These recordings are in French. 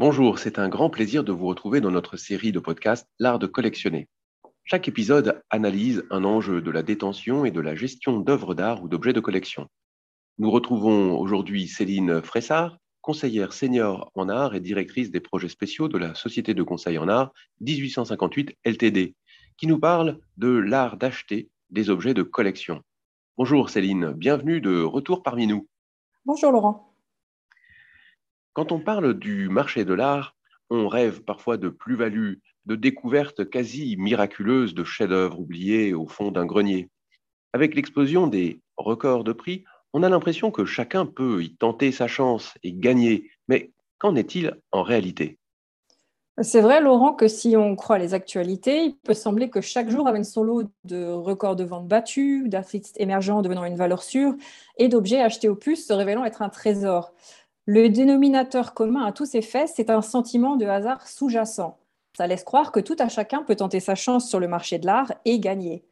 Bonjour, c'est un grand plaisir de vous retrouver dans notre série de podcasts L'art de collectionner. Chaque épisode analyse un enjeu de la détention et de la gestion d'œuvres d'art ou d'objets de collection. Nous retrouvons aujourd'hui Céline Fressard, conseillère senior en art et directrice des projets spéciaux de la Société de conseil en art 1858 LTD, qui nous parle de l'art d'acheter des objets de collection. Bonjour Céline, bienvenue de retour parmi nous. Bonjour Laurent. Quand on parle du marché de l'art, on rêve parfois de plus-value, de découvertes quasi miraculeuses de chefs-d'œuvre oubliés au fond d'un grenier. Avec l'explosion des records de prix, on a l'impression que chacun peut y tenter sa chance et gagner. Mais qu'en est-il en réalité? C'est vrai, Laurent, que si on croit les actualités, il peut sembler que chaque jour amène son lot de records de vente battus, d'artistes émergents devenant une valeur sûre et d'objets achetés au puce se révélant être un trésor. Le dénominateur commun à tous ces faits, c'est un sentiment de hasard sous-jacent. Ça laisse croire que tout à chacun peut tenter sa chance sur le marché de l'art et gagner.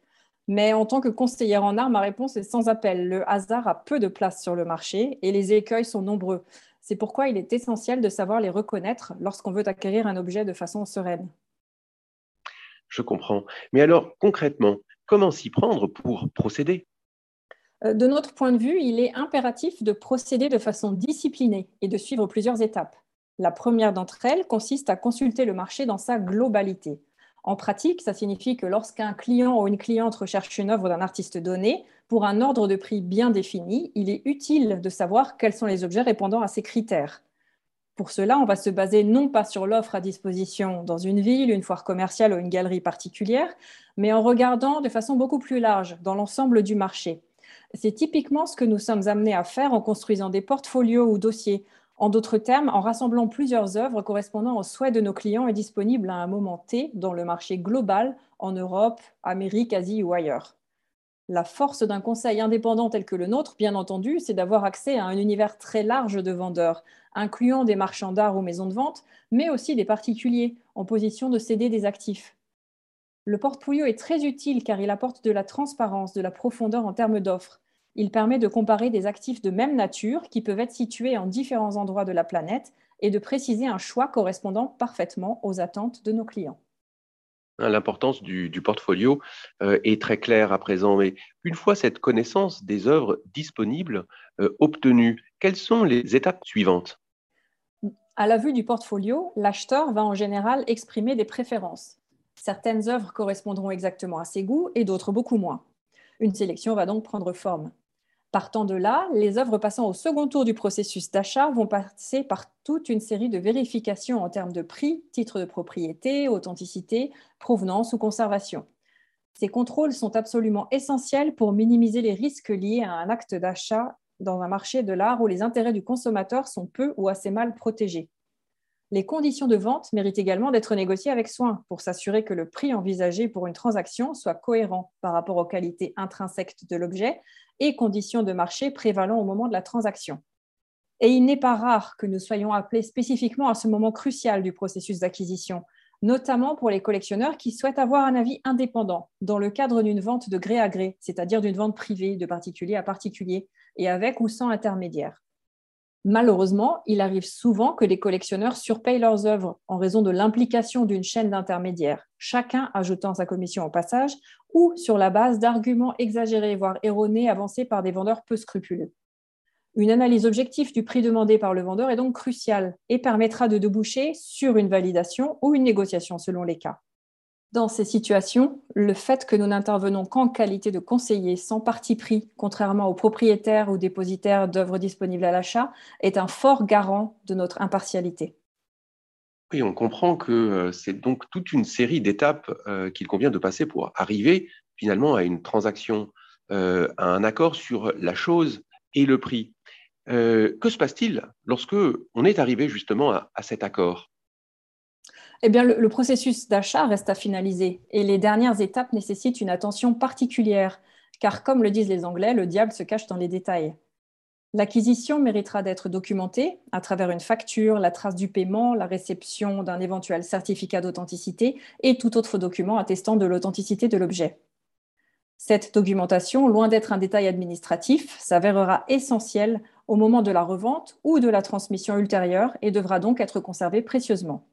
Mais en tant que conseillère en art, ma réponse est sans appel. Le hasard a peu de place sur le marché et les écueils sont nombreux. C'est pourquoi il est essentiel de savoir les reconnaître lorsqu'on veut acquérir un objet de façon sereine. Je comprends. Mais alors, concrètement, comment s'y prendre pour procéder? De notre point de vue, il est impératif de procéder de façon disciplinée et de suivre plusieurs étapes. La première d'entre elles consiste à consulter le marché dans sa globalité. En pratique, ça signifie que lorsqu'un client ou une cliente recherche une œuvre d'un artiste donné, pour un ordre de prix bien défini, il est utile de savoir quels sont les objets répondant à ces critères. Pour cela, on va se baser non pas sur l'offre à disposition dans une ville, une foire commerciale ou une galerie particulière, mais en regardant de façon beaucoup plus large dans l'ensemble du marché. C'est typiquement ce que nous sommes amenés à faire en construisant des portfolios ou dossiers. En d'autres termes, en rassemblant plusieurs œuvres correspondant aux souhaits de nos clients et disponibles à un moment T dans le marché global en Europe, Amérique, Asie ou ailleurs. La force d'un conseil indépendant tel que le nôtre, bien entendu, c'est d'avoir accès à un univers très large de vendeurs, incluant des marchands d'art ou maisons de vente, mais aussi des particuliers en position de céder des actifs. Le portfolio est très utile car il apporte de la transparence, de la profondeur en termes d'offres. Il permet de comparer des actifs de même nature qui peuvent être situés en différents endroits de la planète et de préciser un choix correspondant parfaitement aux attentes de nos clients. L'importance du, portfolio euh, est très claire à présent, mais une fois cette connaissance des œuvres disponibles euh, obtenues, quelles sont les étapes suivantes? À la vue du portfolio, l'acheteur va en général exprimer des préférences. Certaines œuvres correspondront exactement à ses goûts et d'autres beaucoup moins. Une sélection va donc prendre forme. Partant de là, les œuvres passant au second tour du processus d'achat vont passer par toute une série de vérifications en termes de prix, titre de propriété, authenticité, provenance ou conservation. Ces contrôles sont absolument essentiels pour minimiser les risques liés à un acte d'achat dans un marché de l'art où les intérêts du consommateur sont peu ou assez mal protégés. Les conditions de vente méritent également d'être négociées avec soin pour s'assurer que le prix envisagé pour une transaction soit cohérent par rapport aux qualités intrinsèques de l'objet et conditions de marché prévalant au moment de la transaction. Et il n'est pas rare que nous soyons appelés spécifiquement à ce moment crucial du processus d'acquisition, notamment pour les collectionneurs qui souhaitent avoir un avis indépendant dans le cadre d'une vente de gré à gré, c'est-à-dire d'une vente privée de particulier à particulier et avec ou sans intermédiaire. Malheureusement, il arrive souvent que les collectionneurs surpayent leurs œuvres en raison de l'implication d'une chaîne d'intermédiaires, chacun ajoutant sa commission au passage, ou sur la base d'arguments exagérés, voire erronés, avancés par des vendeurs peu scrupuleux. Une analyse objective du prix demandé par le vendeur est donc cruciale et permettra de déboucher sur une validation ou une négociation selon les cas. Dans ces situations, le fait que nous n'intervenons qu'en qualité de conseiller sans parti pris, contrairement aux propriétaires ou dépositaires d'œuvres disponibles à l'achat, est un fort garant de notre impartialité. Oui, on comprend que euh, c'est donc toute une série d'étapes euh, qu'il convient de passer pour arriver finalement à une transaction, euh, à un accord sur la chose et le prix. que se passe-t-il lorsque on est arrivé justement à cet accord? Eh bien, le, processus d'achat reste à finaliser et les dernières étapes nécessitent une attention particulière, car comme le disent les Anglais, le diable se cache dans les détails. L'acquisition méritera d'être documentée à travers une facture, la trace du paiement, la réception d'un éventuel certificat d'authenticité et tout autre document attestant de l'authenticité de l'objet. Cette documentation, loin d'être un détail administratif, s'avérera essentielle au moment de la revente ou de la transmission ultérieure et devra donc être conservée précieusement.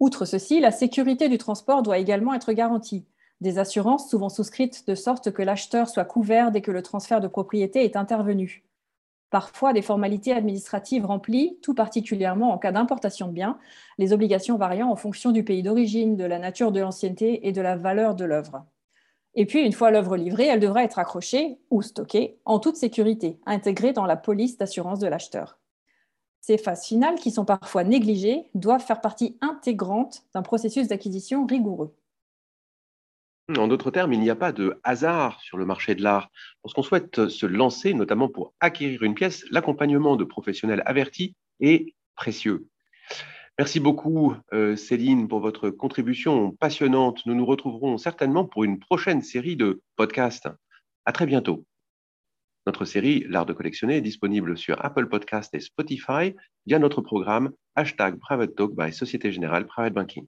Outre ceci, la sécurité du transport doit également être garantie. Des assurances souvent souscrites de sorte que l'acheteur soit couvert dès que le transfert de propriété est intervenu. Parfois, des formalités administratives remplies, tout particulièrement en cas d'importation de biens, les obligations variant en fonction du pays d'origine, de la nature de l'ancienneté et de la valeur de l'œuvre. Et puis, une fois l'œuvre livrée, elle devra être accrochée ou stockée en toute sécurité, intégrée dans la police d'assurance de l'acheteur. Ces phases finales, qui sont parfois négligées, doivent faire partie intégrante d'un processus d'acquisition rigoureux. En d'autres termes, il n'y a pas de hasard sur le marché de l'art. Lorsqu'on souhaite se lancer, notamment pour acquérir une pièce, l'accompagnement de professionnels avertis est précieux. Merci beaucoup, euh, Céline, pour votre contribution passionnante. Nous nous retrouverons certainement pour une prochaine série de podcasts. À très bientôt. Notre série L'art de collectionner est disponible sur Apple Podcast et Spotify via notre programme hashtag Private Talk by Société Générale Private Banking.